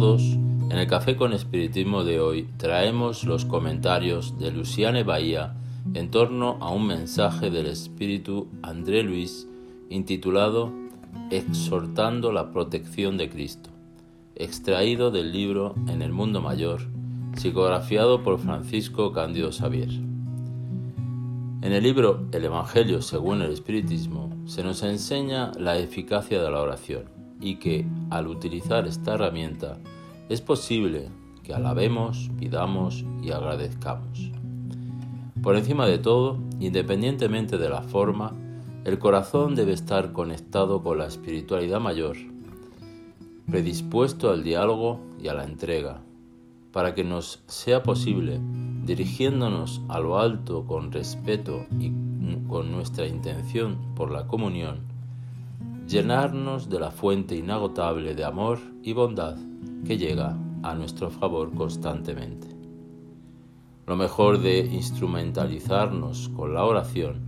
En el Café con Espiritismo de hoy traemos los comentarios de Luciane Bahía en torno a un mensaje del Espíritu André Luis intitulado Exhortando la protección de Cristo, extraído del libro En el Mundo Mayor, psicografiado por Francisco Cándido Xavier. En el libro El Evangelio según el Espiritismo se nos enseña la eficacia de la oración y que al utilizar esta herramienta es posible que alabemos, pidamos y agradezcamos. Por encima de todo, independientemente de la forma, el corazón debe estar conectado con la espiritualidad mayor, predispuesto al diálogo y a la entrega, para que nos sea posible, dirigiéndonos a lo alto con respeto y con nuestra intención por la comunión, llenarnos de la fuente inagotable de amor y bondad que llega a nuestro favor constantemente. Lo mejor de instrumentalizarnos con la oración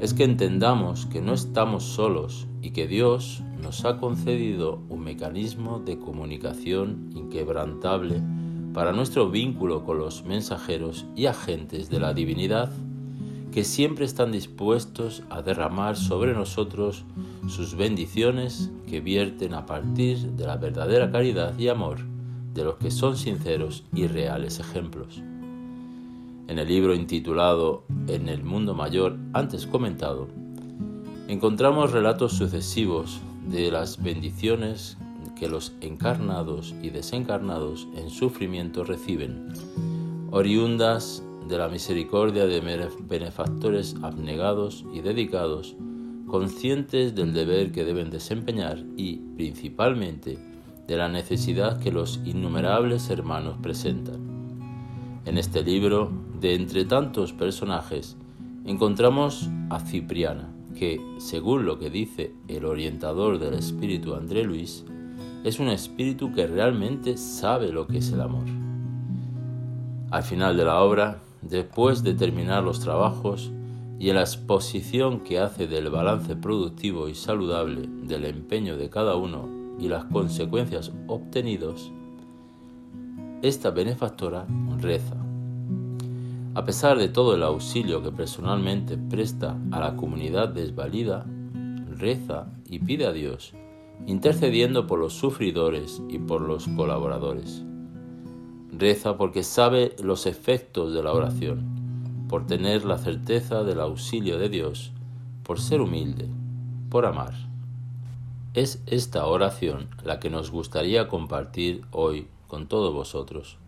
es que entendamos que no estamos solos y que Dios nos ha concedido un mecanismo de comunicación inquebrantable para nuestro vínculo con los mensajeros y agentes de la divinidad que siempre están dispuestos a derramar sobre nosotros sus bendiciones que vierten a partir de la verdadera caridad y amor de los que son sinceros y reales ejemplos. En el libro intitulado En el mundo mayor antes comentado, encontramos relatos sucesivos de las bendiciones que los encarnados y desencarnados en sufrimiento reciben, oriundas de la misericordia de benefactores abnegados y dedicados, conscientes del deber que deben desempeñar y, principalmente, de la necesidad que los innumerables hermanos presentan. En este libro, de entre tantos personajes, encontramos a Cipriana, que, según lo que dice el orientador del espíritu André Luis, es un espíritu que realmente sabe lo que es el amor. Al final de la obra, después de terminar los trabajos y en la exposición que hace del balance productivo y saludable del empeño de cada uno y las consecuencias obtenidos, esta benefactora reza. A pesar de todo el auxilio que personalmente presta a la comunidad desvalida, reza y pide a Dios, intercediendo por los sufridores y por los colaboradores. Reza porque sabe los efectos de la oración, por tener la certeza del auxilio de Dios, por ser humilde, por amar. Es esta oración la que nos gustaría compartir hoy con todos vosotros.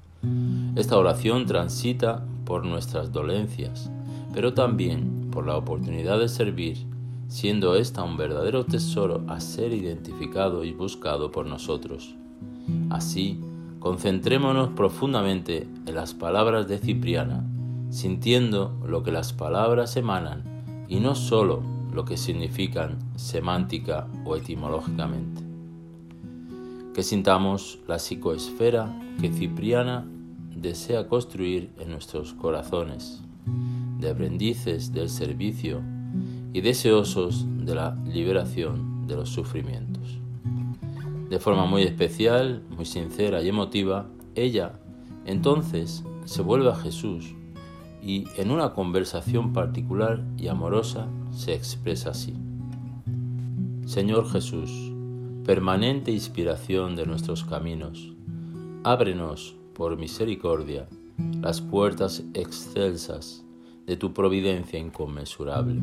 Esta oración transita por nuestras dolencias, pero también por la oportunidad de servir, siendo esta un verdadero tesoro a ser identificado y buscado por nosotros. Así, Concentrémonos profundamente en las palabras de Cipriana, sintiendo lo que las palabras emanan y no sólo lo que significan semántica o etimológicamente. Que sintamos la psicoesfera que Cipriana desea construir en nuestros corazones, de aprendices del servicio y deseosos de la liberación de los sufrimientos. De forma muy especial, muy sincera y emotiva, ella entonces se vuelve a Jesús y en una conversación particular y amorosa se expresa así. Señor Jesús, permanente inspiración de nuestros caminos, ábrenos, por misericordia, las puertas excelsas de tu providencia inconmensurable.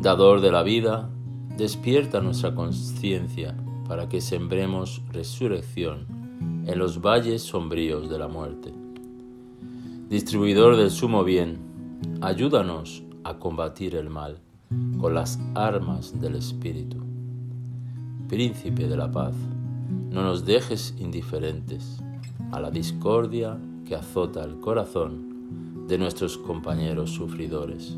Dador de la vida, despierta nuestra conciencia para que sembremos resurrección en los valles sombríos de la muerte. Distribuidor del sumo bien, ayúdanos a combatir el mal con las armas del Espíritu. Príncipe de la paz, no nos dejes indiferentes a la discordia que azota el corazón de nuestros compañeros sufridores.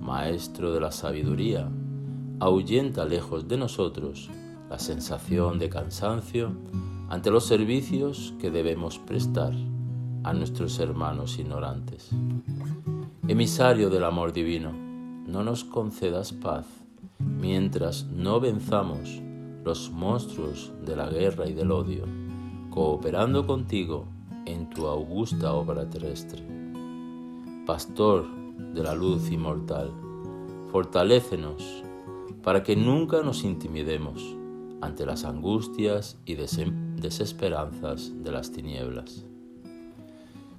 Maestro de la sabiduría, ahuyenta lejos de nosotros la sensación de cansancio ante los servicios que debemos prestar a nuestros hermanos ignorantes. Emisario del amor divino, no nos concedas paz mientras no venzamos los monstruos de la guerra y del odio, cooperando contigo en tu augusta obra terrestre. Pastor de la luz inmortal, fortalécenos para que nunca nos intimidemos ante las angustias y desesperanzas de las tinieblas.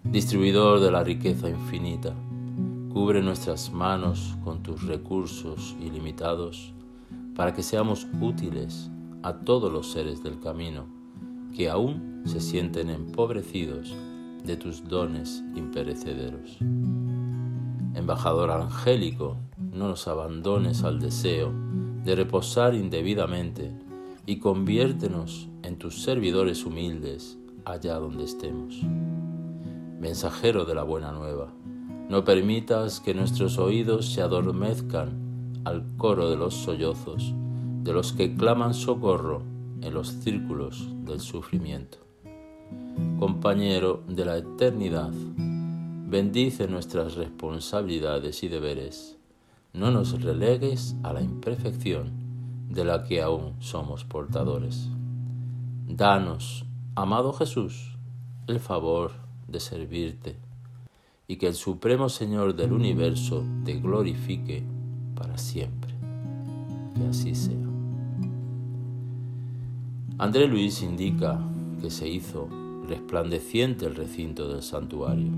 Distribuidor de la riqueza infinita, cubre nuestras manos con tus recursos ilimitados para que seamos útiles a todos los seres del camino que aún se sienten empobrecidos de tus dones imperecederos. Embajador angélico, no nos abandones al deseo de reposar indebidamente y conviértenos en tus servidores humildes allá donde estemos. Mensajero de la buena nueva, no permitas que nuestros oídos se adormezcan al coro de los sollozos de los que claman socorro en los círculos del sufrimiento. Compañero de la eternidad, bendice nuestras responsabilidades y deberes no nos relegues a la imperfección de la que aún somos portadores. Danos, amado Jesús, el favor de servirte y que el Supremo Señor del universo te glorifique para siempre. Que así sea. André Luis indica que se hizo resplandeciente el recinto del santuario.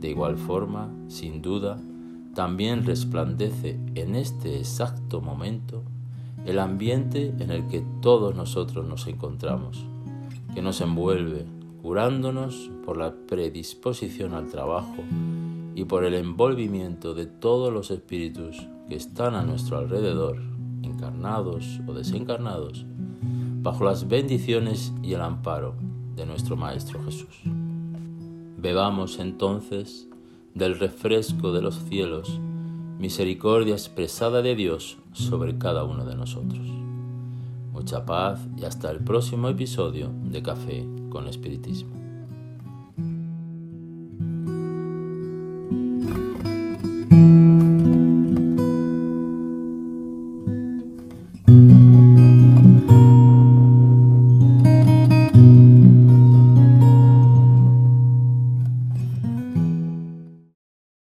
De igual forma, sin duda, también resplandece en este exacto momento el ambiente en el que todos nosotros nos encontramos, que nos envuelve, curándonos por la predisposición al trabajo y por el envolvimiento de todos los espíritus que están a nuestro alrededor, encarnados o desencarnados, bajo las bendiciones y el amparo de nuestro Maestro Jesús. Bebamos entonces del refresco de los cielos, misericordia expresada de Dios sobre cada uno de nosotros. Mucha paz y hasta el próximo episodio de Café con Espiritismo.